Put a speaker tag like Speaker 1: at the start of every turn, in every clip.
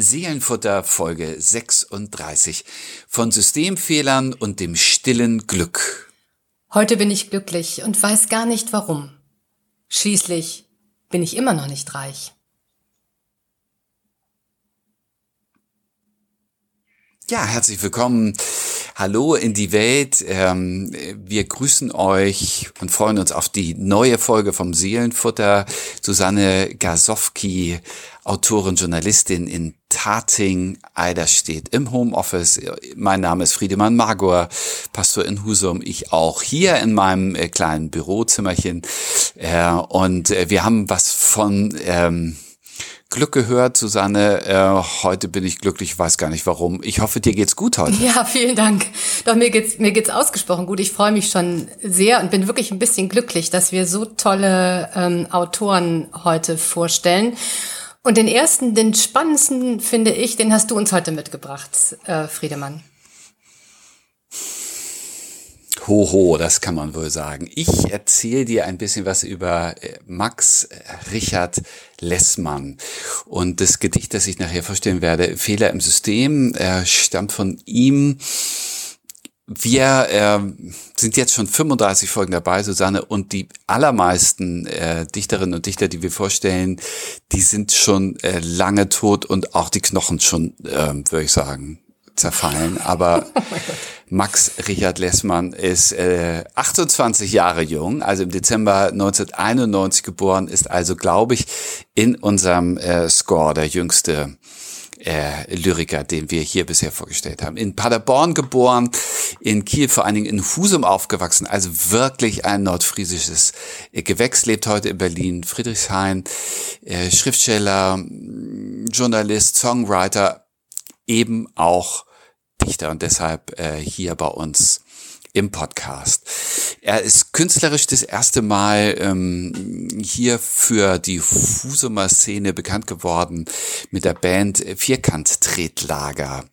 Speaker 1: Seelenfutter Folge 36 von Systemfehlern und dem stillen Glück.
Speaker 2: Heute bin ich glücklich und weiß gar nicht warum. Schließlich bin ich immer noch nicht reich.
Speaker 1: Ja, herzlich willkommen. Hallo in die Welt. Ähm, wir grüßen euch und freuen uns auf die neue Folge vom Seelenfutter. Susanne Gasowski, Autorin, Journalistin in Tating, Eiderstedt im Homeoffice. Mein Name ist Friedemann Magor, Pastor in Husum. Ich auch hier in meinem äh, kleinen Bürozimmerchen. Äh, und äh, wir haben was von... Glück gehört, Susanne. Äh, heute bin ich glücklich, weiß gar nicht warum. Ich hoffe, dir geht's gut heute.
Speaker 2: Ja, vielen Dank. Doch mir geht's mir geht's ausgesprochen gut. Ich freue mich schon sehr und bin wirklich ein bisschen glücklich, dass wir so tolle ähm, Autoren heute vorstellen. Und den ersten, den spannendsten finde ich, den hast du uns heute mitgebracht, äh, Friedemann.
Speaker 1: Hoho, das kann man wohl sagen. Ich erzähle dir ein bisschen was über äh, Max äh, Richard Lessmann. Und das Gedicht, das ich nachher vorstellen werde, Fehler im System, äh, stammt von ihm. Wir äh, sind jetzt schon 35 Folgen dabei, Susanne, und die allermeisten äh, Dichterinnen und Dichter, die wir vorstellen, die sind schon äh, lange tot und auch die Knochen schon, äh, würde ich sagen, zerfallen. Aber oh Max Richard Lessmann ist äh, 28 Jahre jung, also im Dezember 1991 geboren, ist also, glaube ich, in unserem äh, Score der jüngste äh, Lyriker, den wir hier bisher vorgestellt haben. In Paderborn geboren, in Kiel, vor allen Dingen in Husum aufgewachsen, also wirklich ein nordfriesisches äh, Gewächs, lebt heute in Berlin, Friedrichshain, äh, Schriftsteller, Journalist, Songwriter, eben auch Dichter und deshalb äh, hier bei uns im Podcast. Er ist künstlerisch das erste Mal ähm, hier für die Husumer Szene bekannt geworden mit der Band Vierkant-Tretlager.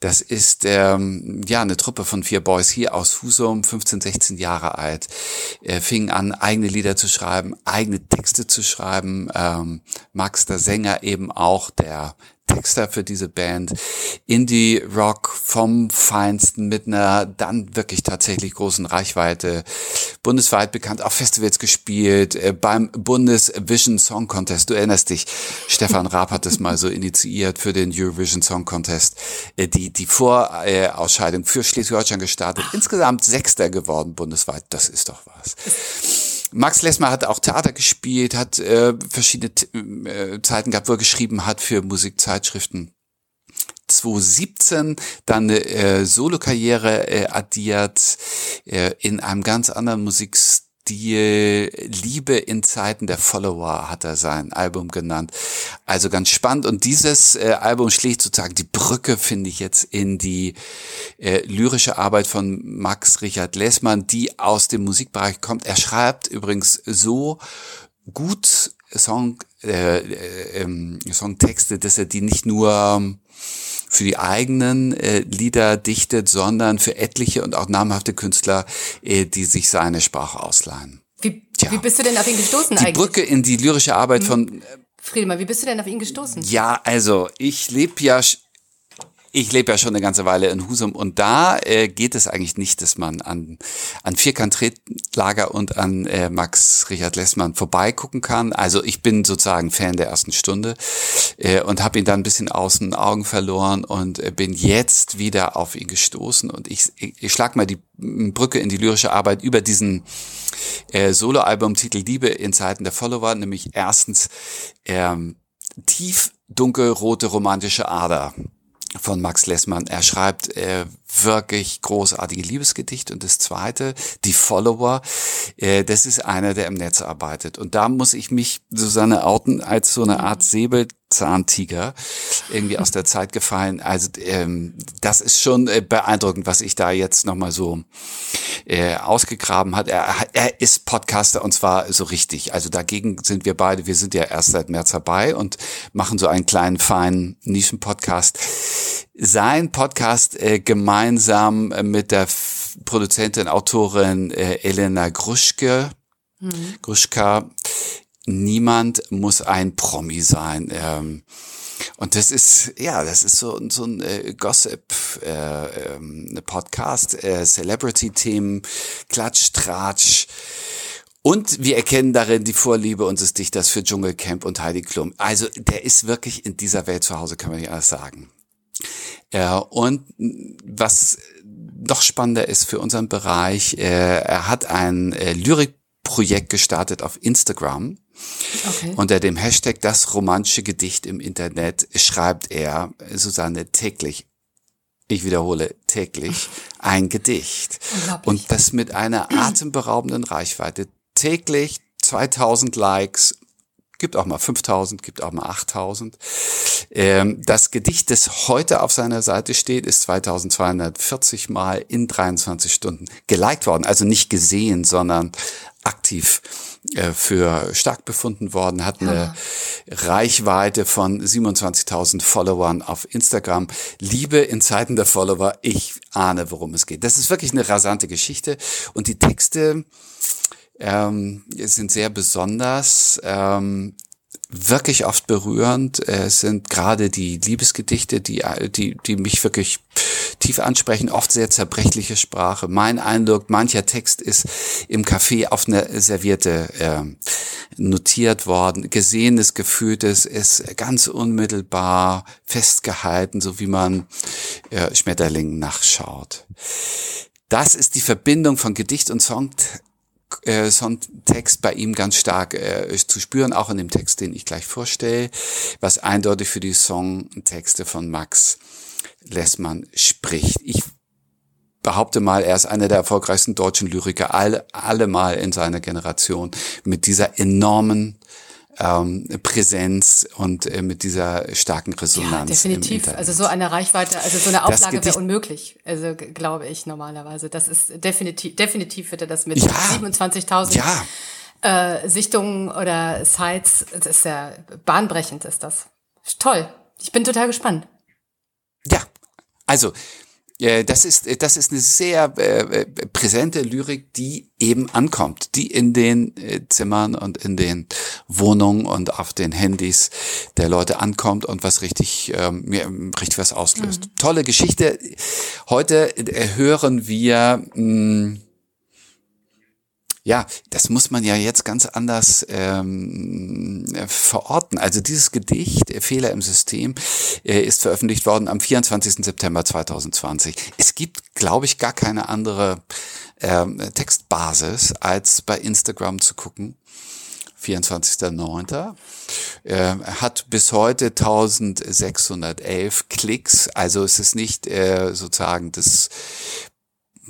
Speaker 1: Das ist ähm, ja eine Truppe von vier Boys hier aus Husum, 15, 16 Jahre alt. Er fing an, eigene Lieder zu schreiben, eigene Texte zu schreiben. Ähm, Max, der Sänger, eben auch der Texter für diese Band. Indie Rock vom Feinsten mit einer dann wirklich tatsächlich großen Reichweite. Bundesweit bekannt, auf Festivals gespielt, äh, beim Bundesvision Song Contest. Du erinnerst dich, Stefan Raab hat das mal so initiiert für den Eurovision Song Contest. Äh, die, die Vorausscheidung für Schleswig-Holstein gestartet. Insgesamt Sechster geworden bundesweit. Das ist doch was. Max Lessmer hat auch Theater gespielt, hat äh, verschiedene äh, Zeiten gehabt, wo er geschrieben hat für Musikzeitschriften. 2017 dann äh, Solokarriere äh, addiert äh, in einem ganz anderen Musikstil die Liebe in Zeiten der Follower hat er sein Album genannt. Also ganz spannend. Und dieses äh, Album schlägt sozusagen die Brücke, finde ich jetzt, in die äh, lyrische Arbeit von Max Richard Lessmann, die aus dem Musikbereich kommt. Er schreibt übrigens so gut Song, äh, äh, ähm, Songtexte, dass er die nicht nur für die eigenen äh, Lieder dichtet, sondern für etliche und auch namhafte Künstler, äh, die sich seine Sprache ausleihen.
Speaker 2: Wie, Tja. wie bist du denn auf ihn gestoßen
Speaker 1: die eigentlich? Die Brücke in die lyrische Arbeit hm. von...
Speaker 2: Friedemann, wie bist du denn auf ihn gestoßen?
Speaker 1: Ja, also ich lebe ja ich lebe ja schon eine ganze Weile in Husum und da äh, geht es eigentlich nicht, dass man an, an Vierkant-Tretlager und an äh, Max Richard Lessmann vorbeigucken kann. Also ich bin sozusagen Fan der ersten Stunde äh, und habe ihn dann ein bisschen aus den Augen verloren und äh, bin jetzt wieder auf ihn gestoßen und ich, ich, ich schlag mal die Brücke in die lyrische Arbeit über diesen äh, Soloalbum-Titel Liebe in Zeiten der Follower, nämlich erstens ähm, tief dunkelrote romantische Ader von Max Lessmann. Er schreibt äh, wirklich großartige Liebesgedichte. Und das zweite, die Follower, äh, das ist einer, der im Netz arbeitet. Und da muss ich mich, Susanne outen, als so eine Art Säbelzahntiger irgendwie aus der Zeit gefallen. Also ähm, das ist schon äh, beeindruckend, was ich da jetzt nochmal so äh, ausgegraben hat. Er, er ist Podcaster und zwar so richtig. Also dagegen sind wir beide, wir sind ja erst seit März dabei und machen so einen kleinen, feinen Nischen-Podcast. Sein Podcast äh, gemeinsam mit der Produzentin, Autorin äh, Elena Gruschke, mhm. Gruschka, niemand muss ein Promi sein. Ähm, Und das ist, ja, das ist so, so ein äh, Gossip-Podcast, äh, ähm, äh, Celebrity-Themen, Klatsch, Tratsch. Und wir erkennen darin die Vorliebe unseres Dichters für Dschungelcamp und Heidi Klum. Also der ist wirklich in dieser Welt zu Hause, kann man nicht alles sagen. Ja, und was noch spannender ist für unseren Bereich, äh, er hat ein äh, Lyrikprojekt gestartet auf Instagram Okay. Unter dem Hashtag das romantische Gedicht im Internet schreibt er, Susanne, täglich, ich wiederhole, täglich ein Gedicht. Und das mit einer atemberaubenden Reichweite. Täglich 2000 Likes, gibt auch mal 5000, gibt auch mal 8000. Ähm, das Gedicht, das heute auf seiner Seite steht, ist 2240 Mal in 23 Stunden geliked worden. Also nicht gesehen, sondern aktiv äh, für stark befunden worden, hat eine ja. Reichweite von 27.000 Followern auf Instagram. Liebe in Zeiten der Follower, ich ahne, worum es geht. Das ist wirklich eine rasante Geschichte und die Texte ähm, sind sehr besonders. Ähm, wirklich oft berührend. Es sind gerade die Liebesgedichte, die, die, die mich wirklich tief ansprechen, oft sehr zerbrechliche Sprache. Mein Eindruck, mancher Text ist im Café auf eine Serviette äh, notiert worden. Gesehenes, Gefühltes ist ganz unmittelbar festgehalten, so wie man äh, Schmetterlingen nachschaut. Das ist die Verbindung von Gedicht und Song äh, Songtext bei ihm ganz stark äh, zu spüren, auch in dem Text, den ich gleich vorstelle, was eindeutig für die Songtexte von Max Lessmann spricht. Ich behaupte mal, er ist einer der erfolgreichsten deutschen Lyriker, alle, alle mal in seiner Generation, mit dieser enormen ähm, Präsenz und äh, mit dieser starken Resonanz.
Speaker 2: Ja, definitiv. Also so eine Reichweite, also so eine Auflage wäre unmöglich. Also glaube ich normalerweise. Das ist definitiv, definitiv wird er das mit ja, 27.000 ja. äh, Sichtungen oder Sites. Das ist ja bahnbrechend, ist das. Toll. Ich bin total gespannt.
Speaker 1: Also das ist, das ist eine sehr äh, präsente Lyrik, die eben ankommt, die in den äh, Zimmern und in den Wohnungen und auf den Handys der Leute ankommt und was richtig, ähm, mir richtig was auslöst. Mhm. Tolle Geschichte. Heute äh, hören wir mh, hm, ja, das muss man ja jetzt ganz anders ähm, verorten. Also dieses Gedicht, äh, Fehler im System, äh, ist veröffentlicht worden am 24. September 2020. Es gibt, glaube ich, gar keine andere ähm, Textbasis, als bei Instagram zu gucken. 24.09. Äh, hat bis heute 1611 Klicks. Also es ist nicht äh, sozusagen das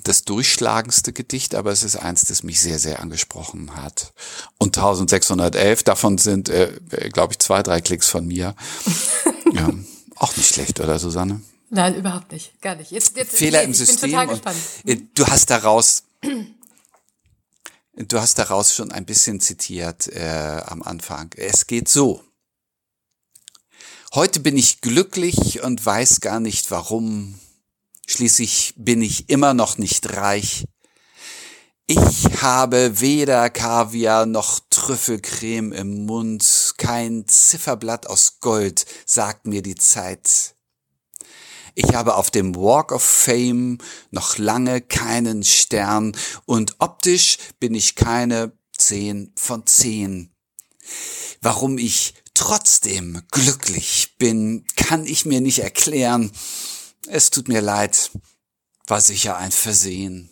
Speaker 1: das durchschlagendste Gedicht, aber es ist eins, das mich sehr, sehr angesprochen hat. Und 1611, davon sind, äh, glaube ich, zwei, drei Klicks von mir. ja, auch nicht schlecht, oder Susanne?
Speaker 2: Nein, überhaupt nicht. Gar nicht. Jetzt, jetzt,
Speaker 1: Fehler im System. Und, äh, du hast daraus, du hast daraus schon ein bisschen zitiert äh, am Anfang. Es geht so. Heute bin ich glücklich und weiß gar nicht warum. Schließlich bin ich immer noch nicht reich. Ich habe weder Kaviar noch Trüffelcreme im Mund, kein Zifferblatt aus Gold, sagt mir die Zeit. Ich habe auf dem Walk of Fame noch lange keinen Stern und optisch bin ich keine zehn von zehn. Warum ich trotzdem glücklich bin, kann ich mir nicht erklären. Es tut mir leid, war sicher ein Versehen.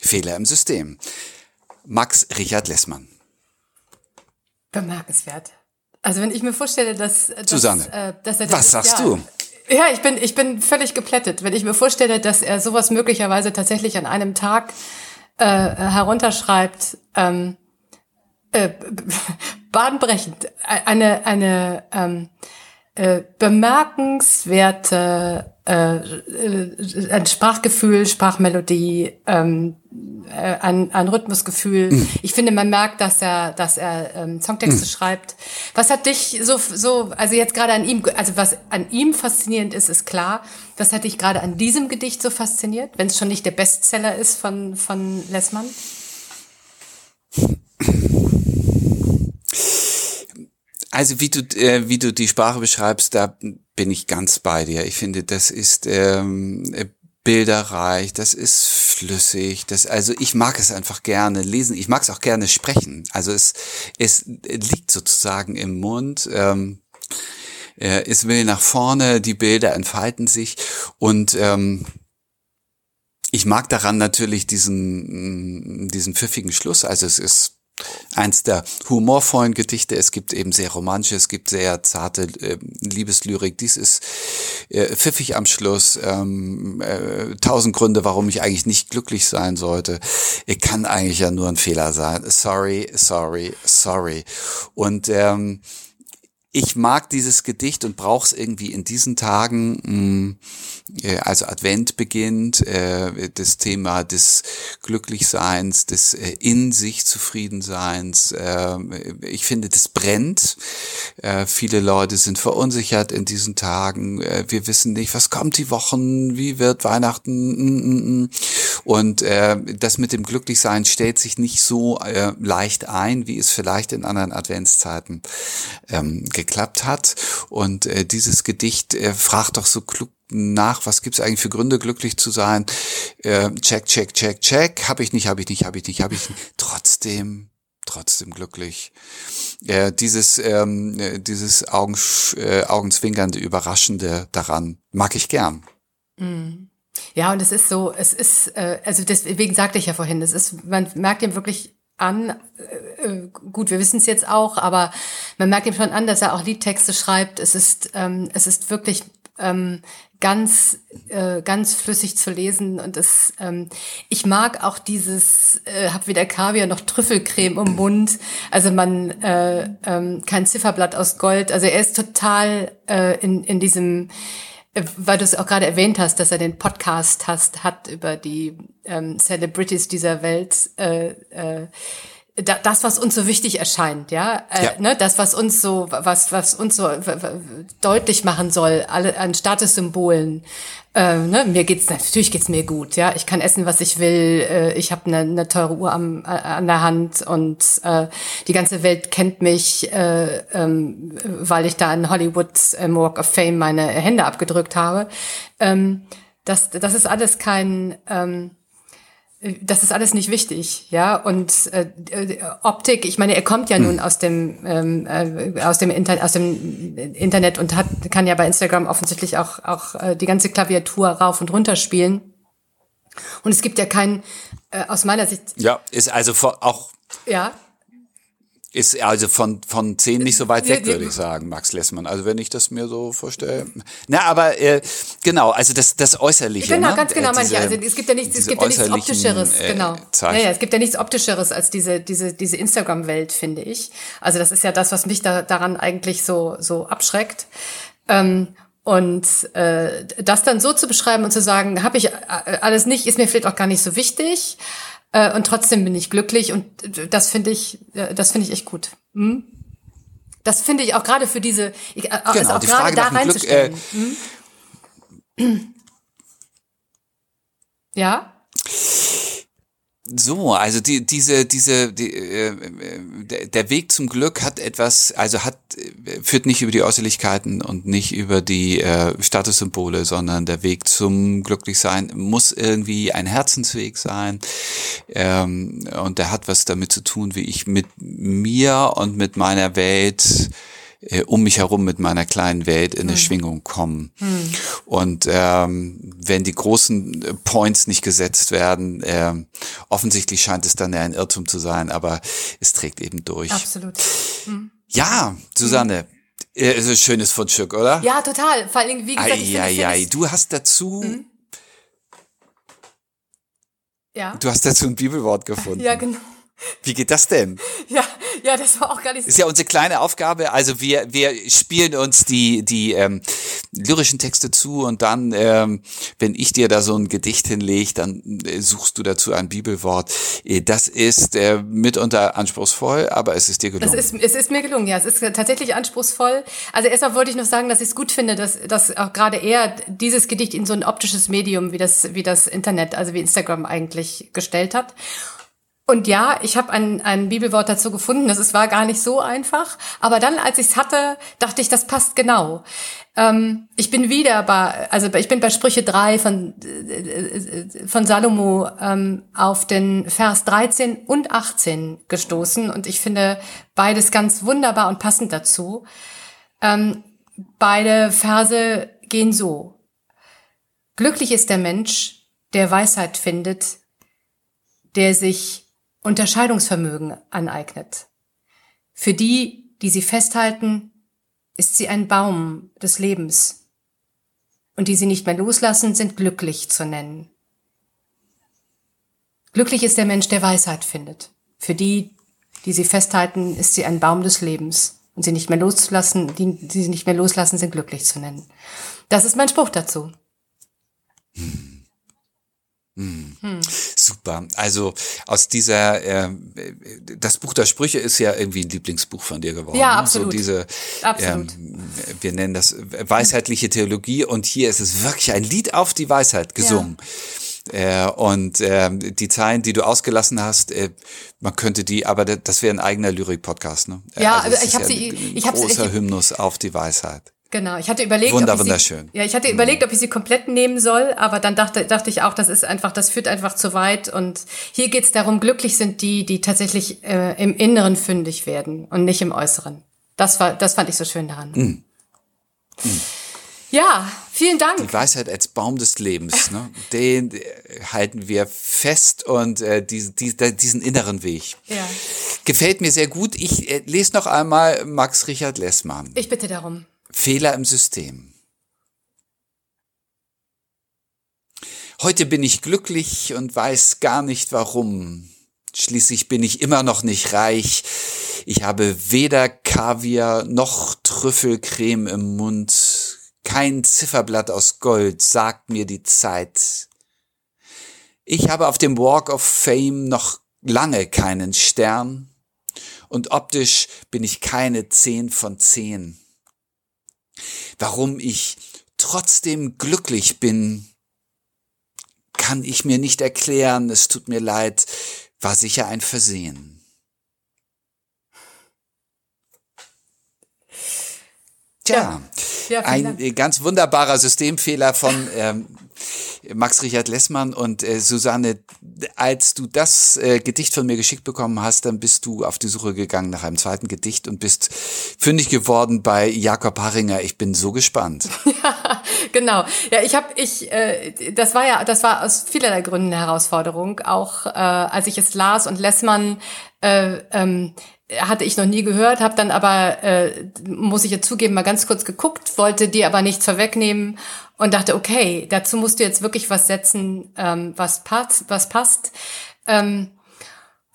Speaker 1: Fehler im System. Max Richard Lessmann.
Speaker 2: Bemerkenswert. Also wenn ich mir vorstelle, dass, dass
Speaker 1: Susanne, äh, dass er das was sagst ja, du?
Speaker 2: Ja, ich bin ich bin völlig geplättet, wenn ich mir vorstelle, dass er sowas möglicherweise tatsächlich an einem Tag äh, herunterschreibt. Ähm, äh, bahnbrechend. Eine eine ähm, äh, bemerkenswerte äh, äh, ein Sprachgefühl, Sprachmelodie, ähm, äh, ein, ein Rhythmusgefühl. Mhm. Ich finde, man merkt, dass er, dass er ähm, Songtexte mhm. schreibt. Was hat dich so, so, also jetzt gerade an ihm, also was an ihm faszinierend ist, ist klar. Was hat dich gerade an diesem Gedicht so fasziniert, wenn es schon nicht der Bestseller ist von von Lessmann?
Speaker 1: Also wie du äh, wie du die Sprache beschreibst, da bin ich ganz bei dir. Ich finde, das ist ähm, bilderreich, das ist flüssig, das also ich mag es einfach gerne lesen, ich mag es auch gerne sprechen. Also es es liegt sozusagen im Mund. Ähm, es will nach vorne, die Bilder entfalten sich und ähm, ich mag daran natürlich diesen diesen pfiffigen Schluss. Also es ist eins der humorvollen Gedichte. Es gibt eben sehr romantische, es gibt sehr zarte äh, Liebeslyrik. Dies ist äh, pfiffig am Schluss. Ähm, äh, tausend Gründe, warum ich eigentlich nicht glücklich sein sollte. Ich kann eigentlich ja nur ein Fehler sein. Sorry, sorry, sorry. Und ähm, ich mag dieses Gedicht und brauche es irgendwie in diesen Tagen, mh, mm, äh, also Advent beginnt, äh, das Thema des Glücklichseins, des äh, in sich Zufriedenseins. Äh, ich finde, das brennt. Äh, viele Leute sind verunsichert in diesen Tagen. Äh, wir wissen nicht, was kommt die Wochen, wie wird Weihnachten. Mm, mm, und äh, das mit dem Glücklichsein stellt sich nicht so äh, leicht ein, wie es vielleicht in anderen Adventszeiten ähm, geklappt hat. Und äh, dieses Gedicht äh, fragt doch so klug nach, was gibt's eigentlich für Gründe, glücklich zu sein? Äh, check, check, check, check. Habe ich nicht, habe ich nicht, habe ich nicht, habe ich nicht. Trotzdem, trotzdem glücklich. Äh, dieses, ähm, äh, dieses Augen, äh, Augenzwinkernde, Überraschende daran mag ich gern.
Speaker 2: Mm. Ja, und es ist so, es ist, äh, also deswegen sagte ich ja vorhin, es ist, man merkt ihm wirklich an, äh, äh, gut, wir wissen es jetzt auch, aber man merkt ihm schon an, dass er auch Liedtexte schreibt. Es ist, ähm, es ist wirklich ähm, ganz, äh, ganz flüssig zu lesen und es, ähm, ich mag auch dieses, äh, hab weder Kaviar noch Trüffelcreme im Mund. Also man, äh, ähm, kein Zifferblatt aus Gold. Also er ist total äh, in, in diesem, äh, weil du es auch gerade erwähnt hast, dass er den Podcast hast, hat über die ähm, Celebrities dieser Welt. Äh, äh, das, was uns so wichtig erscheint, ja, äh, ja. ne, das, was uns so, was, was uns so deutlich machen soll, alle an Statussymbolen. Äh, ne, mir geht's natürlich geht's mir gut, ja, ich kann essen, was ich will, äh, ich habe eine, eine teure Uhr am, an der Hand und äh, die ganze Welt kennt mich, äh, ähm, weil ich da in Hollywood im Walk of Fame meine Hände abgedrückt habe. Ähm, das, das ist alles kein ähm, das ist alles nicht wichtig, ja. Und äh, äh, Optik, ich meine, er kommt ja nun aus dem ähm, äh, aus dem Internet, aus dem Internet und hat kann ja bei Instagram offensichtlich auch auch äh, die ganze Klaviatur rauf und runter spielen. Und es gibt ja keinen äh, aus meiner Sicht.
Speaker 1: Ja, ist also auch.
Speaker 2: Ja.
Speaker 1: Ist also von, von zehn nicht so weit weg, würde ich sagen, Max Lessmann. Also wenn ich das mir so vorstelle. Na, aber äh, genau, also das, das Äußerliche.
Speaker 2: Genau, ne? ganz genau, äh, diese, manche. Also es gibt ja nichts, es gibt ja nichts Optischeres, äh, genau. Ja, ja, es gibt ja nichts Optischeres als diese, diese, diese Instagram-Welt, finde ich. Also das ist ja das, was mich da, daran eigentlich so, so abschreckt. Ähm, und äh, das dann so zu beschreiben und zu sagen, habe ich äh, alles nicht, ist mir vielleicht auch gar nicht so wichtig. Äh, und trotzdem bin ich glücklich und das finde ich, äh, das finde ich echt gut. Hm? Das finde ich auch gerade für diese, ich, äh, genau, also auch gerade da reinzustellen. Glück, äh, hm? Ja?
Speaker 1: So, also die, diese, diese, die, äh, der Weg zum Glück hat etwas, also hat, führt nicht über die Äußerlichkeiten und nicht über die äh, Statussymbole, sondern der Weg zum Glücklichsein muss irgendwie ein Herzensweg sein. Ähm, und der hat was damit zu tun, wie ich mit mir und mit meiner Welt äh, um mich herum mit meiner kleinen Welt in eine hm. Schwingung kommen. Hm. Und ähm, wenn die großen äh, Points nicht gesetzt werden, äh, offensichtlich scheint es dann ja ein Irrtum zu sein, aber es trägt eben durch.
Speaker 2: Absolut. Hm.
Speaker 1: Ja, Susanne. Äh, ist ein schönes Fundstück, oder?
Speaker 2: Ja, total. Vor allem, wie gesagt,
Speaker 1: ei, ei, ei. du hast dazu, hm.
Speaker 2: ja.
Speaker 1: du hast dazu ein Bibelwort gefunden.
Speaker 2: Ja, genau.
Speaker 1: Wie geht das denn?
Speaker 2: Ja, ja, das war auch gar nicht so.
Speaker 1: Ist ja unsere kleine Aufgabe. Also wir, wir spielen uns die, die ähm, lyrischen Texte zu und dann, ähm, wenn ich dir da so ein Gedicht hinlege, dann äh, suchst du dazu ein Bibelwort. Äh, das ist äh, mitunter anspruchsvoll, aber es ist dir gelungen.
Speaker 2: Es ist, es ist mir gelungen, ja. Es ist tatsächlich anspruchsvoll. Also erstmal wollte ich noch sagen, dass ich es gut finde, dass, dass auch gerade er dieses Gedicht in so ein optisches Medium wie das, wie das Internet, also wie Instagram eigentlich gestellt hat. Und ja, ich habe ein, ein Bibelwort dazu gefunden. Das war gar nicht so einfach. Aber dann, als ich es hatte, dachte ich, das passt genau. Ähm, ich bin wieder bei, also ich bin bei Sprüche 3 von, äh, von Salomo ähm, auf den Vers 13 und 18 gestoßen. Und ich finde beides ganz wunderbar und passend dazu. Ähm, beide Verse gehen so. Glücklich ist der Mensch, der Weisheit findet, der sich Unterscheidungsvermögen aneignet. Für die, die sie festhalten, ist sie ein Baum des Lebens. Und die sie nicht mehr loslassen, sind glücklich zu nennen. Glücklich ist der Mensch, der Weisheit findet. Für die, die sie festhalten, ist sie ein Baum des Lebens. Und sie nicht mehr loslassen, die, die sie nicht mehr loslassen, sind glücklich zu nennen. Das ist mein Spruch dazu.
Speaker 1: Hm. Hm. Super. Also aus dieser, äh, das Buch der Sprüche ist ja irgendwie ein Lieblingsbuch von dir geworden.
Speaker 2: Ja, absolut.
Speaker 1: So diese, absolut. Ähm, wir nennen das weisheitliche Theologie und hier ist es wirklich ein Lied auf die Weisheit gesungen. Ja. Äh, und äh, die Zeilen, die du ausgelassen hast, äh, man könnte die, aber das wäre ein eigener Lyrik-Podcast, ne?
Speaker 2: Ja, also ich habe ja sie,
Speaker 1: ich habe großer Hymnus auf die Weisheit.
Speaker 2: Genau, ich hatte überlegt,
Speaker 1: Wunder,
Speaker 2: ob ich. Sie, ja, ich hatte überlegt, ob ich sie komplett nehmen soll, aber dann dachte, dachte ich auch, das ist einfach, das führt einfach zu weit. Und hier geht es darum, glücklich sind die, die tatsächlich äh, im Inneren fündig werden und nicht im Äußeren. Das war, das fand ich so schön daran. Mm. Mm. Ja, vielen Dank.
Speaker 1: Die Weisheit als Baum des Lebens, ne? den äh, halten wir fest und äh, die, die, diesen inneren Weg. Ja. Gefällt mir sehr gut. Ich äh, lese noch einmal Max Richard Lessmann.
Speaker 2: Ich bitte darum.
Speaker 1: Fehler im System. Heute bin ich glücklich und weiß gar nicht warum. Schließlich bin ich immer noch nicht reich. Ich habe weder Kaviar noch Trüffelcreme im Mund. Kein Zifferblatt aus Gold sagt mir die Zeit. Ich habe auf dem Walk of Fame noch lange keinen Stern. Und optisch bin ich keine zehn von zehn warum ich trotzdem glücklich bin, kann ich mir nicht erklären, es tut mir leid, war sicher ein Versehen. Tja, ja, ein ganz wunderbarer Systemfehler von ähm, Max Richard Lessmann und äh, Susanne, als du das äh, Gedicht von mir geschickt bekommen hast, dann bist du auf die Suche gegangen nach einem zweiten Gedicht und bist fündig geworden bei Jakob Haringer. Ich bin so gespannt.
Speaker 2: Ja, genau. Ja, ich habe ich äh, das war ja das war aus vielerlei Gründen eine Herausforderung, auch äh, als ich es las und Lessmann äh, ähm, hatte ich noch nie gehört, habe dann aber, äh, muss ich jetzt zugeben, mal ganz kurz geguckt, wollte dir aber nichts vorwegnehmen und dachte, okay, dazu musst du jetzt wirklich was setzen, ähm, was passt, was passt. Ähm,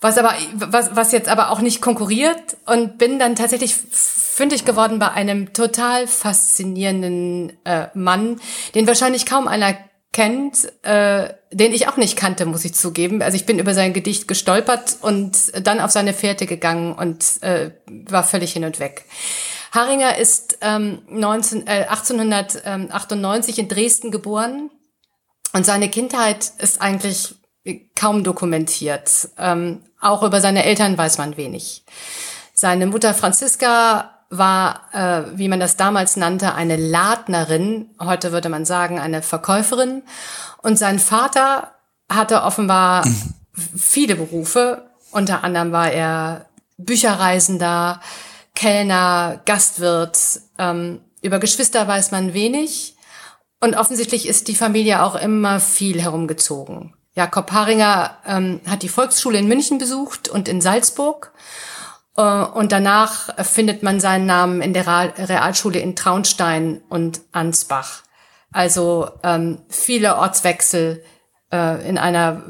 Speaker 2: was aber, was, was jetzt aber auch nicht konkurriert und bin dann tatsächlich fündig geworden bei einem total faszinierenden äh, Mann, den wahrscheinlich kaum einer kennt, äh, den ich auch nicht kannte, muss ich zugeben. Also ich bin über sein Gedicht gestolpert und dann auf seine Fährte gegangen und äh, war völlig hin und weg. Haringer ist ähm, 19, äh, 1898 in Dresden geboren und seine Kindheit ist eigentlich kaum dokumentiert. Ähm, auch über seine Eltern weiß man wenig. Seine Mutter Franziska war, äh, wie man das damals nannte, eine Ladnerin, heute würde man sagen eine Verkäuferin. Und sein Vater hatte offenbar viele Berufe. Unter anderem war er Bücherreisender, Kellner, Gastwirt. Ähm, über Geschwister weiß man wenig. Und offensichtlich ist die Familie auch immer viel herumgezogen. Jakob Haringer ähm, hat die Volksschule in München besucht und in Salzburg und danach findet man seinen Namen in der Realschule in Traunstein und Ansbach. Also ähm, viele Ortswechsel äh, in einer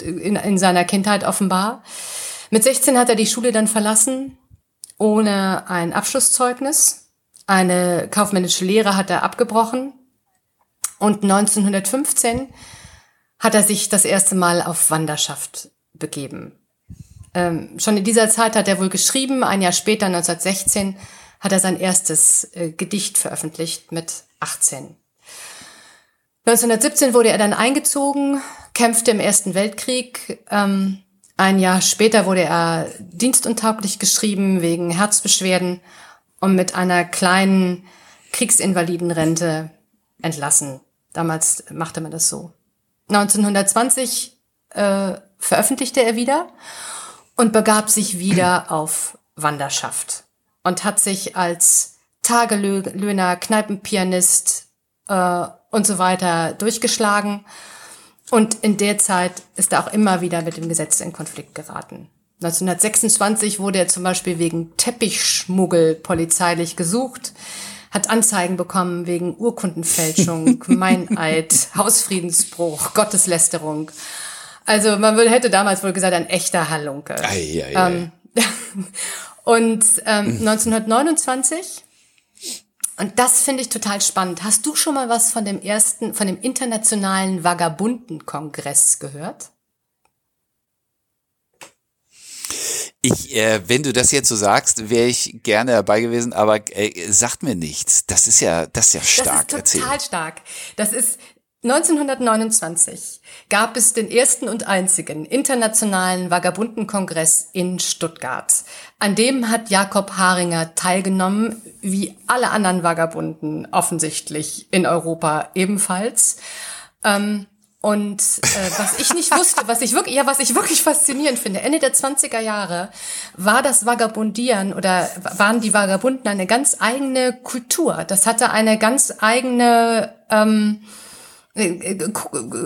Speaker 2: in, in seiner Kindheit offenbar. Mit 16 hat er die Schule dann verlassen, ohne ein Abschlusszeugnis. Eine kaufmännische Lehre hat er abgebrochen. Und 1915 hat er sich das erste Mal auf Wanderschaft begeben. Ähm, schon in dieser Zeit hat er wohl geschrieben, ein Jahr später, 1916, hat er sein erstes äh, Gedicht veröffentlicht mit 18. 1917 wurde er dann eingezogen, kämpfte im Ersten Weltkrieg, ähm, Ein Jahr später wurde er dienstuntauglich geschrieben wegen Herzbeschwerden und mit einer kleinen Kriegsinvalidenrente entlassen. Damals machte man das so. 1920 äh, veröffentlichte er wieder und begab sich wieder auf Wanderschaft und hat sich als Tagelöhner, Kneipenpianist äh, und so weiter durchgeschlagen. Und in der Zeit ist er auch immer wieder mit dem Gesetz in Konflikt geraten. 1926 wurde er zum Beispiel wegen Teppichschmuggel polizeilich gesucht, hat Anzeigen bekommen wegen Urkundenfälschung, Meineid, Hausfriedensbruch, Gotteslästerung. Also man hätte damals wohl gesagt, ein echter Halunke. Ei, ei, ei. Ähm, und ähm, 1929 und das finde ich total spannend. Hast du schon mal was von dem ersten, von dem internationalen Vagabundenkongress gehört?
Speaker 1: Ich, äh, wenn du das jetzt so sagst, wäre ich gerne dabei gewesen, aber äh, sagt mir nichts. Das ist ja, das ist ja stark.
Speaker 2: Das ist total erzählt. stark. Das ist 1929 gab es den ersten und einzigen internationalen Vagabundenkongress in Stuttgart. An dem hat Jakob Haringer teilgenommen, wie alle anderen Vagabunden offensichtlich in Europa ebenfalls. Ähm, und äh, was ich nicht wusste, was ich wirklich, ja, was ich wirklich faszinierend finde, Ende der 20er Jahre war das Vagabundieren oder waren die Vagabunden eine ganz eigene Kultur. Das hatte eine ganz eigene ähm, äh,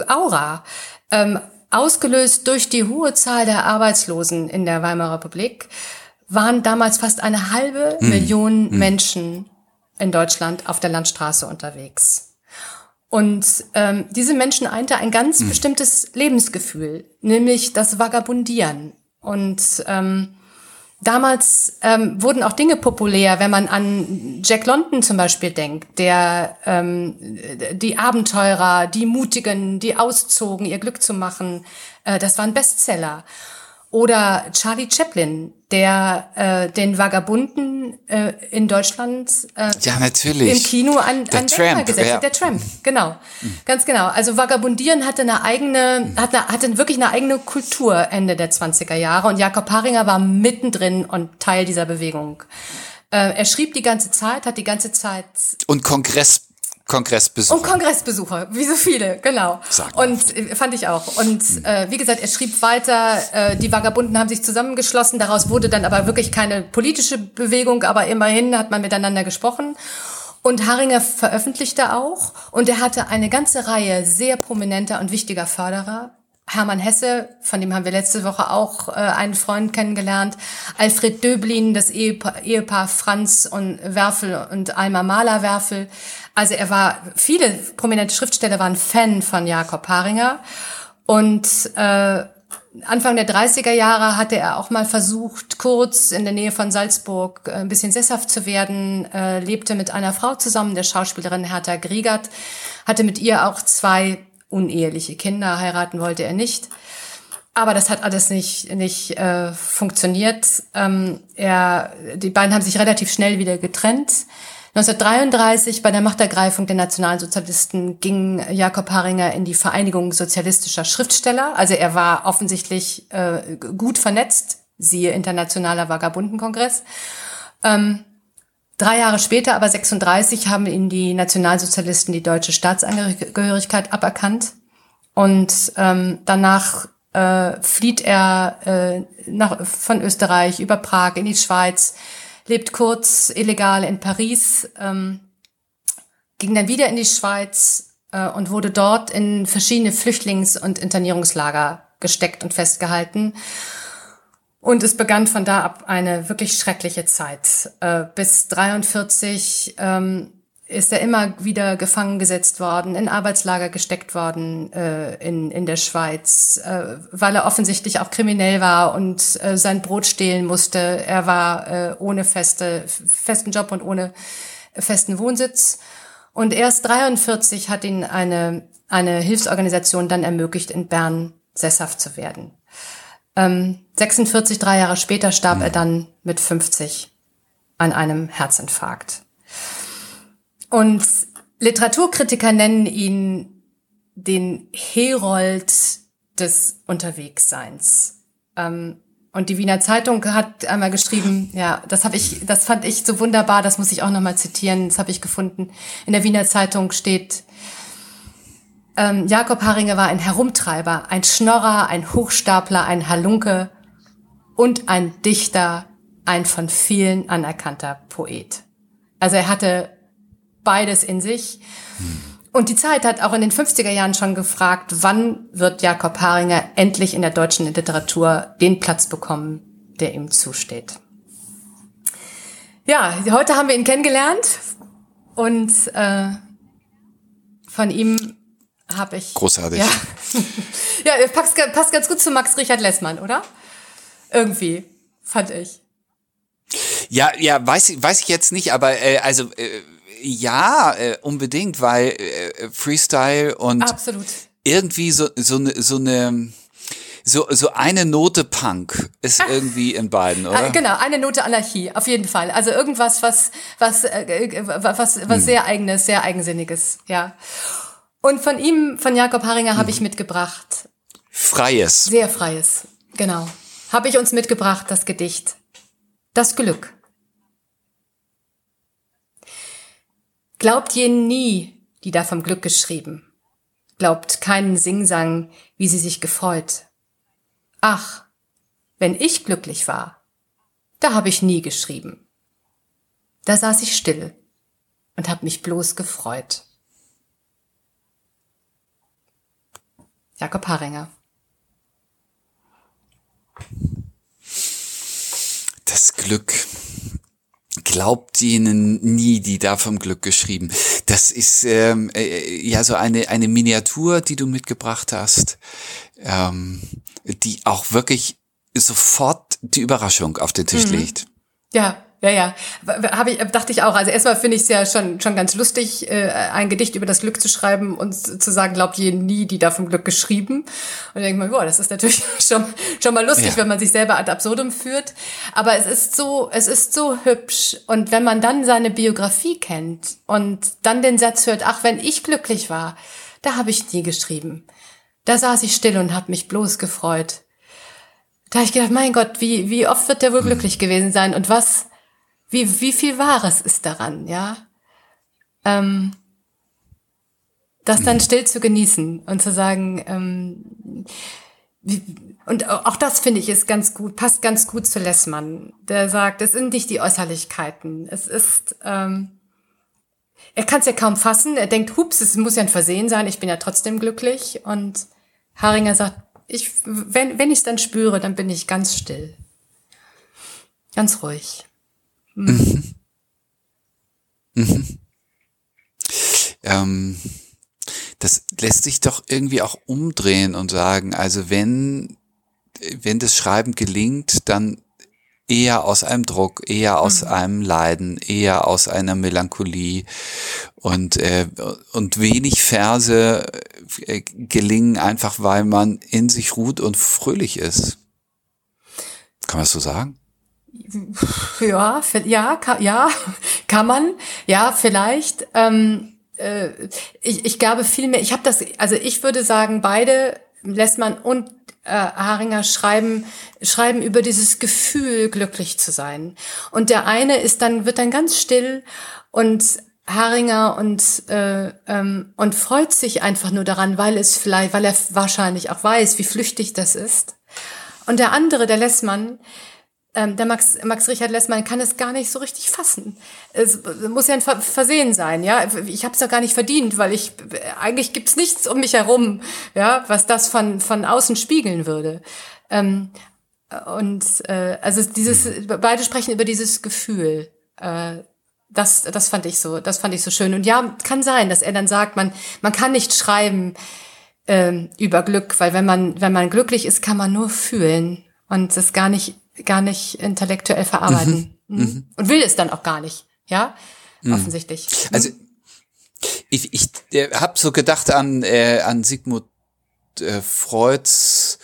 Speaker 2: Aura, ähm, ausgelöst durch die hohe Zahl der Arbeitslosen in der Weimarer Republik, waren damals fast eine halbe hm. Million hm. Menschen in Deutschland auf der Landstraße unterwegs. Und ähm, diese Menschen einte ein ganz hm. bestimmtes Lebensgefühl, nämlich das Vagabundieren. Und ähm, Damals ähm, wurden auch Dinge populär, wenn man an Jack London zum Beispiel denkt, der ähm, die Abenteurer, die Mutigen, die auszogen, ihr Glück zu machen, äh, das waren Bestseller. Oder Charlie Chaplin, der äh, den Vagabunden äh, in Deutschland
Speaker 1: äh, ja, natürlich.
Speaker 2: im Kino an, der an Tramp, gesetzt ja. Der Tramp, genau. Mhm. Ganz genau. Also Vagabundieren hatte eine eigene, mhm. hatte, hatte wirklich eine eigene Kultur Ende der 20er Jahre und Jakob Haringer war mittendrin und Teil dieser Bewegung. Äh, er schrieb die ganze Zeit, hat die ganze Zeit...
Speaker 1: Und Kongress Kongressbesucher.
Speaker 2: Und Kongressbesucher, wie so viele, genau. Und äh, fand ich auch. Und hm. äh, wie gesagt, er schrieb weiter, äh, die Vagabunden haben sich zusammengeschlossen, daraus wurde dann aber wirklich keine politische Bewegung, aber immerhin hat man miteinander gesprochen. Und Haringer veröffentlichte auch und er hatte eine ganze Reihe sehr prominenter und wichtiger Förderer. Hermann Hesse, von dem haben wir letzte Woche auch äh, einen Freund kennengelernt. Alfred Döblin, das Ehepaar, Ehepaar Franz und Werfel und Alma Mahler Werfel. Also er war, viele prominente Schriftsteller waren Fan von Jakob Haringer. Und äh, Anfang der 30er Jahre hatte er auch mal versucht, kurz in der Nähe von Salzburg äh, ein bisschen sesshaft zu werden, äh, lebte mit einer Frau zusammen, der Schauspielerin Hertha Griegert, hatte mit ihr auch zwei uneheliche Kinder, heiraten wollte er nicht. Aber das hat alles nicht, nicht äh, funktioniert. Ähm, er, die beiden haben sich relativ schnell wieder getrennt. 1933 bei der Machtergreifung der Nationalsozialisten ging Jakob Haringer in die Vereinigung sozialistischer Schriftsteller. Also er war offensichtlich äh, gut vernetzt, siehe Internationaler Vagabundenkongress. Ähm, Drei Jahre später, aber 36, haben ihm die Nationalsozialisten die deutsche Staatsangehörigkeit aberkannt. Und ähm, danach äh, flieht er äh, nach, von Österreich über Prag in die Schweiz, lebt kurz illegal in Paris, ähm, ging dann wieder in die Schweiz äh, und wurde dort in verschiedene Flüchtlings- und Internierungslager gesteckt und festgehalten. Und es begann von da ab eine wirklich schreckliche Zeit. Äh, bis 43 ähm, ist er immer wieder gefangen gesetzt worden, in Arbeitslager gesteckt worden äh, in, in der Schweiz, äh, weil er offensichtlich auch kriminell war und äh, sein Brot stehlen musste. Er war äh, ohne feste, festen Job und ohne festen Wohnsitz. Und erst 43 hat ihn eine, eine Hilfsorganisation dann ermöglicht, in Bern sesshaft zu werden. Ähm, 46, drei Jahre später, starb er dann mit 50 an einem Herzinfarkt. Und Literaturkritiker nennen ihn den Herold des Unterwegsseins. Ähm, und die Wiener Zeitung hat einmal geschrieben, ja, das habe ich, das fand ich so wunderbar, das muss ich auch nochmal zitieren, das habe ich gefunden. In der Wiener Zeitung steht, ähm, Jakob Haringer war ein Herumtreiber, ein Schnorrer, ein Hochstapler, ein Halunke und ein Dichter, ein von vielen anerkannter Poet. Also er hatte beides in sich. Und die Zeit hat auch in den 50er Jahren schon gefragt, wann wird Jakob Haringer endlich in der deutschen Literatur den Platz bekommen, der ihm zusteht. Ja, heute haben wir ihn kennengelernt und äh, von ihm habe ich.
Speaker 1: Großartig.
Speaker 2: Ja, ja passt, passt ganz gut zu Max Richard Lessmann, oder? Irgendwie, fand ich.
Speaker 1: Ja, ja, weiß ich, weiß ich jetzt nicht, aber äh, also äh, ja, äh, unbedingt, weil äh, Freestyle und
Speaker 2: Absolut.
Speaker 1: irgendwie so so eine so eine so, so eine Note Punk ist irgendwie in beiden, oder?
Speaker 2: Ah, genau, eine Note Anarchie, auf jeden Fall. Also irgendwas, was, was, äh, was, was hm. sehr eigenes, sehr eigensinniges, ja. Und von ihm, von Jakob Haringer, habe hm. ich mitgebracht.
Speaker 1: Freies.
Speaker 2: Sehr freies, genau. Habe ich uns mitgebracht, das Gedicht. Das Glück. Glaubt jenen nie, die da vom Glück geschrieben. Glaubt keinen Singsang, wie sie sich gefreut. Ach, wenn ich glücklich war, da habe ich nie geschrieben. Da saß ich still und hab mich bloß gefreut. Jakob Haringer.
Speaker 1: Das Glück glaubt ihnen nie, die da vom Glück geschrieben. Das ist ähm, äh, ja so eine eine Miniatur, die du mitgebracht hast, ähm, die auch wirklich sofort die Überraschung auf den Tisch mhm. legt.
Speaker 2: Ja, ja, ja. Habe ich, dachte ich auch. Also erstmal finde ich es ja schon, schon ganz lustig, äh, ein Gedicht über das Glück zu schreiben und zu sagen, glaubt ihr nie, die da vom Glück geschrieben. Und denkt man, boah, das ist natürlich schon, schon mal lustig, ja. wenn man sich selber ad absurdum führt. Aber es ist so, es ist so hübsch. Und wenn man dann seine Biografie kennt und dann den Satz hört, ach, wenn ich glücklich war, da habe ich nie geschrieben. Da saß ich still und habe mich bloß gefreut. Da habe ich gedacht, mein Gott, wie, wie oft wird der wohl hm. glücklich gewesen sein und was, wie, wie viel Wahres ist daran, ja? Ähm, das dann still zu genießen und zu sagen, ähm, wie, und auch das finde ich ist ganz gut, passt ganz gut zu Lessmann, der sagt, es sind nicht die Äußerlichkeiten, es ist, ähm, er kann es ja kaum fassen, er denkt, hups, es muss ja ein Versehen sein, ich bin ja trotzdem glücklich und Haringer sagt, ich, wenn, wenn ich es dann spüre, dann bin ich ganz still. Ganz ruhig. Mhm.
Speaker 1: Mhm. Ähm, das lässt sich doch irgendwie auch umdrehen und sagen, also wenn, wenn das Schreiben gelingt, dann eher aus einem Druck, eher aus mhm. einem Leiden, eher aus einer Melancholie und äh, und wenig Verse äh, gelingen einfach, weil man in sich ruht und fröhlich ist. Kann man das so sagen?
Speaker 2: Ja, ja, kann, ja, kann man, ja, vielleicht. Ähm, äh, ich, ich glaube viel mehr. Ich habe das, also ich würde sagen, beide lässt man und äh, Haringer schreiben schreiben über dieses Gefühl glücklich zu sein. Und der eine ist dann wird dann ganz still und Haringer und äh, ähm, und freut sich einfach nur daran, weil es vielleicht, weil er wahrscheinlich auch weiß, wie flüchtig das ist. Und der andere, der Lessmann, ähm, der Max, Max Richard Lessmann kann es gar nicht so richtig fassen. Es muss ja ein Versehen sein, ja. Ich habe es ja gar nicht verdient, weil ich eigentlich gibt's nichts um mich herum, ja, was das von von außen spiegeln würde. Ähm, und äh, also dieses beide sprechen über dieses Gefühl. Äh, das das fand ich so, das fand ich so schön. Und ja, kann sein, dass er dann sagt, man man kann nicht schreiben ähm, über Glück, weil wenn man wenn man glücklich ist, kann man nur fühlen und es gar nicht gar nicht intellektuell verarbeiten. Mhm. Mhm. mhm. Und will es dann auch gar nicht, ja? Mhm. Offensichtlich.
Speaker 1: Also ich, ich äh, habe so gedacht an, äh, an Sigmund äh, Freuds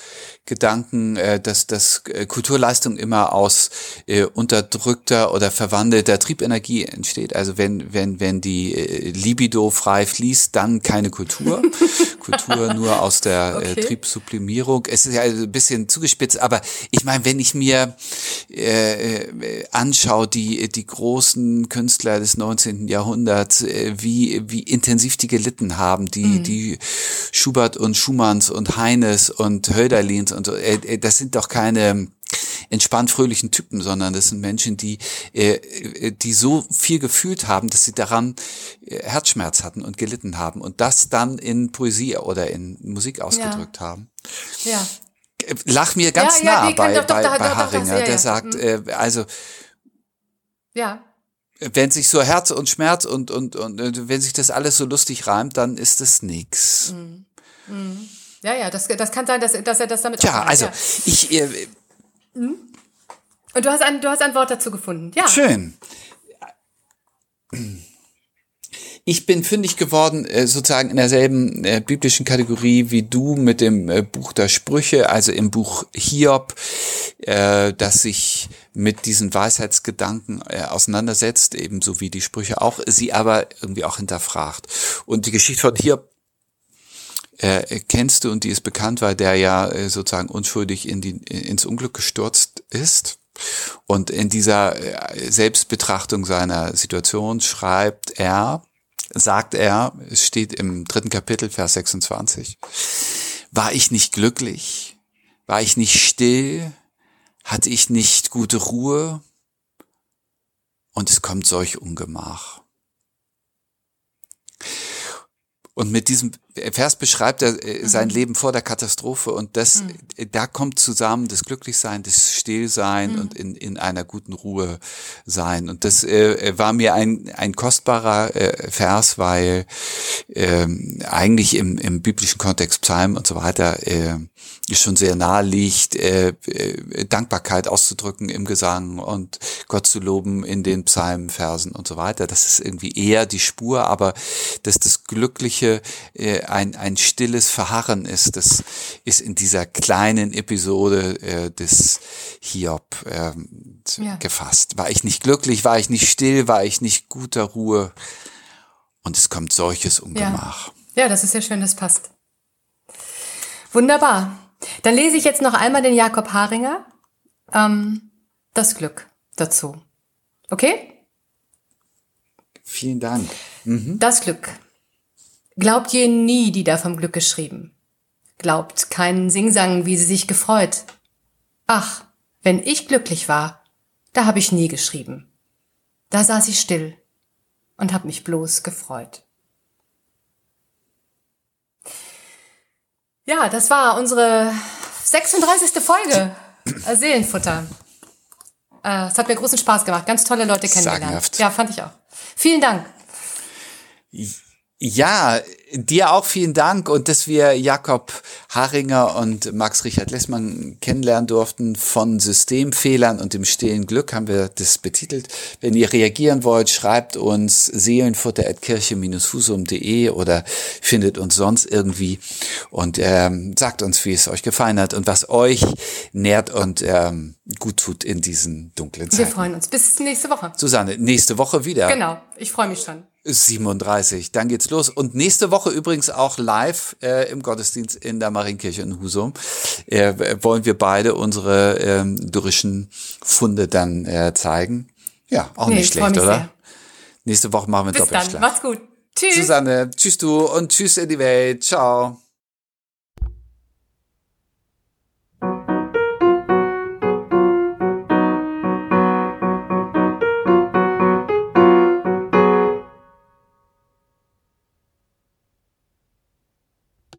Speaker 1: Gedanken, äh, dass, dass äh, Kulturleistung immer aus äh, unterdrückter oder verwandelter Triebenergie entsteht. Also wenn, wenn, wenn die äh, Libido frei fließt, dann keine Kultur. Kultur nur aus der äh, okay. äh, Triebsublimierung. Es ist ja also ein bisschen zugespitzt, aber ich meine, wenn ich mir äh, äh, anschaue, die, die großen Künstler des 19. Jahrhunderts, äh, wie, wie intensiv die gelitten haben, die, mhm. die Schubert und Schumanns und Heines und Hölderlins und so, äh, äh, das sind doch keine entspannt fröhlichen Typen, sondern das sind Menschen, die, äh, die so viel gefühlt haben, dass sie daran Herzschmerz hatten und gelitten haben und das dann in Poesie oder in Musik ausgedrückt ja. haben. Ja. Lach mir ganz ja, nah ja, bei, doch, bei, doch, bei doch, Haringer, der sagt, mhm. also
Speaker 2: ja.
Speaker 1: Wenn sich so Herz und Schmerz und, und, und wenn sich das alles so lustig reimt, dann ist es nix. Mhm.
Speaker 2: Mhm. Ja, ja, das, das kann sein, dass, dass er das damit
Speaker 1: Ja, also ja. ich. Äh,
Speaker 2: mhm. Und du hast, ein, du hast ein Wort dazu gefunden. Ja.
Speaker 1: Schön. Ich bin fündig geworden, äh, sozusagen in derselben äh, biblischen Kategorie wie du mit dem äh, Buch der Sprüche, also im Buch Hiob, äh, das sich mit diesen Weisheitsgedanken auseinandersetzt, ebenso wie die Sprüche auch, sie aber irgendwie auch hinterfragt. Und die Geschichte von Hiob äh, kennst du und die ist bekannt, weil der ja äh, sozusagen unschuldig in die, ins Unglück gestürzt ist. Und in dieser äh, Selbstbetrachtung seiner Situation schreibt er, sagt er, es steht im dritten Kapitel, Vers 26, war ich nicht glücklich? War ich nicht still? Hatte ich nicht gute Ruhe? Und es kommt solch Ungemach. Und mit diesem Vers beschreibt er äh, mhm. sein Leben vor der Katastrophe und das, mhm. Äh, da kommt zusammen das Glücklichsein, das Stillsein mhm. und in, in einer guten Ruhe sein. Und das äh, war mir ein, ein kostbarer äh, Vers, weil ähm, eigentlich im, im biblischen Kontext Psalm und so weiter äh, schon sehr nahe liegt, äh, äh, Dankbarkeit auszudrücken im Gesang und Gott zu loben in den Psalmenversen und so weiter. Das ist irgendwie eher die Spur, aber dass das Glückliche äh, ein, ein stilles Verharren ist. Das ist in dieser kleinen Episode äh, des Hiob äh, ja. gefasst. War ich nicht glücklich, war ich nicht still, war ich nicht guter Ruhe. Und es kommt solches Ungemach.
Speaker 2: Ja, ja das ist ja schön, das passt. Wunderbar. Dann lese ich jetzt noch einmal den Jakob Haringer, ähm, das Glück dazu. Okay?
Speaker 1: Vielen Dank.
Speaker 2: Mhm. Das Glück. Glaubt je nie, die da vom Glück geschrieben. Glaubt keinen Singsang, wie sie sich gefreut. Ach, wenn ich glücklich war, da hab ich nie geschrieben. Da saß ich still und hab mich bloß gefreut. Ja, das war unsere 36. Folge Seelenfutter. Äh, es hat mir großen Spaß gemacht. Ganz tolle Leute kennengelernt. Sagenhaft. Ja, fand ich auch. Vielen Dank.
Speaker 1: Ja, dir auch vielen Dank und dass wir Jakob Haringer und Max Richard Lessmann kennenlernen durften von Systemfehlern und dem stillen Glück haben wir das betitelt. Wenn ihr reagieren wollt, schreibt uns seelenfutter.kirche-husum.de oder findet uns sonst irgendwie und ähm, sagt uns, wie es euch gefallen hat und was euch nährt und ähm, gut tut in diesen dunklen Zeiten.
Speaker 2: Wir freuen uns. Bis nächste Woche.
Speaker 1: Susanne, nächste Woche wieder.
Speaker 2: Genau, ich freue mich schon.
Speaker 1: 37. Dann geht's los. Und nächste Woche übrigens auch live äh, im Gottesdienst in der Marienkirche in Husum äh, wollen wir beide unsere ähm, dürrischen Funde dann äh, zeigen. Ja, auch nee, nicht schlecht, oder? Sehr. Nächste Woche machen wir
Speaker 2: Bis
Speaker 1: Doppelschlag.
Speaker 2: Dann. Macht's gut.
Speaker 1: Tschüss. Susanne, tschüss du und tschüss in die Welt. Ciao.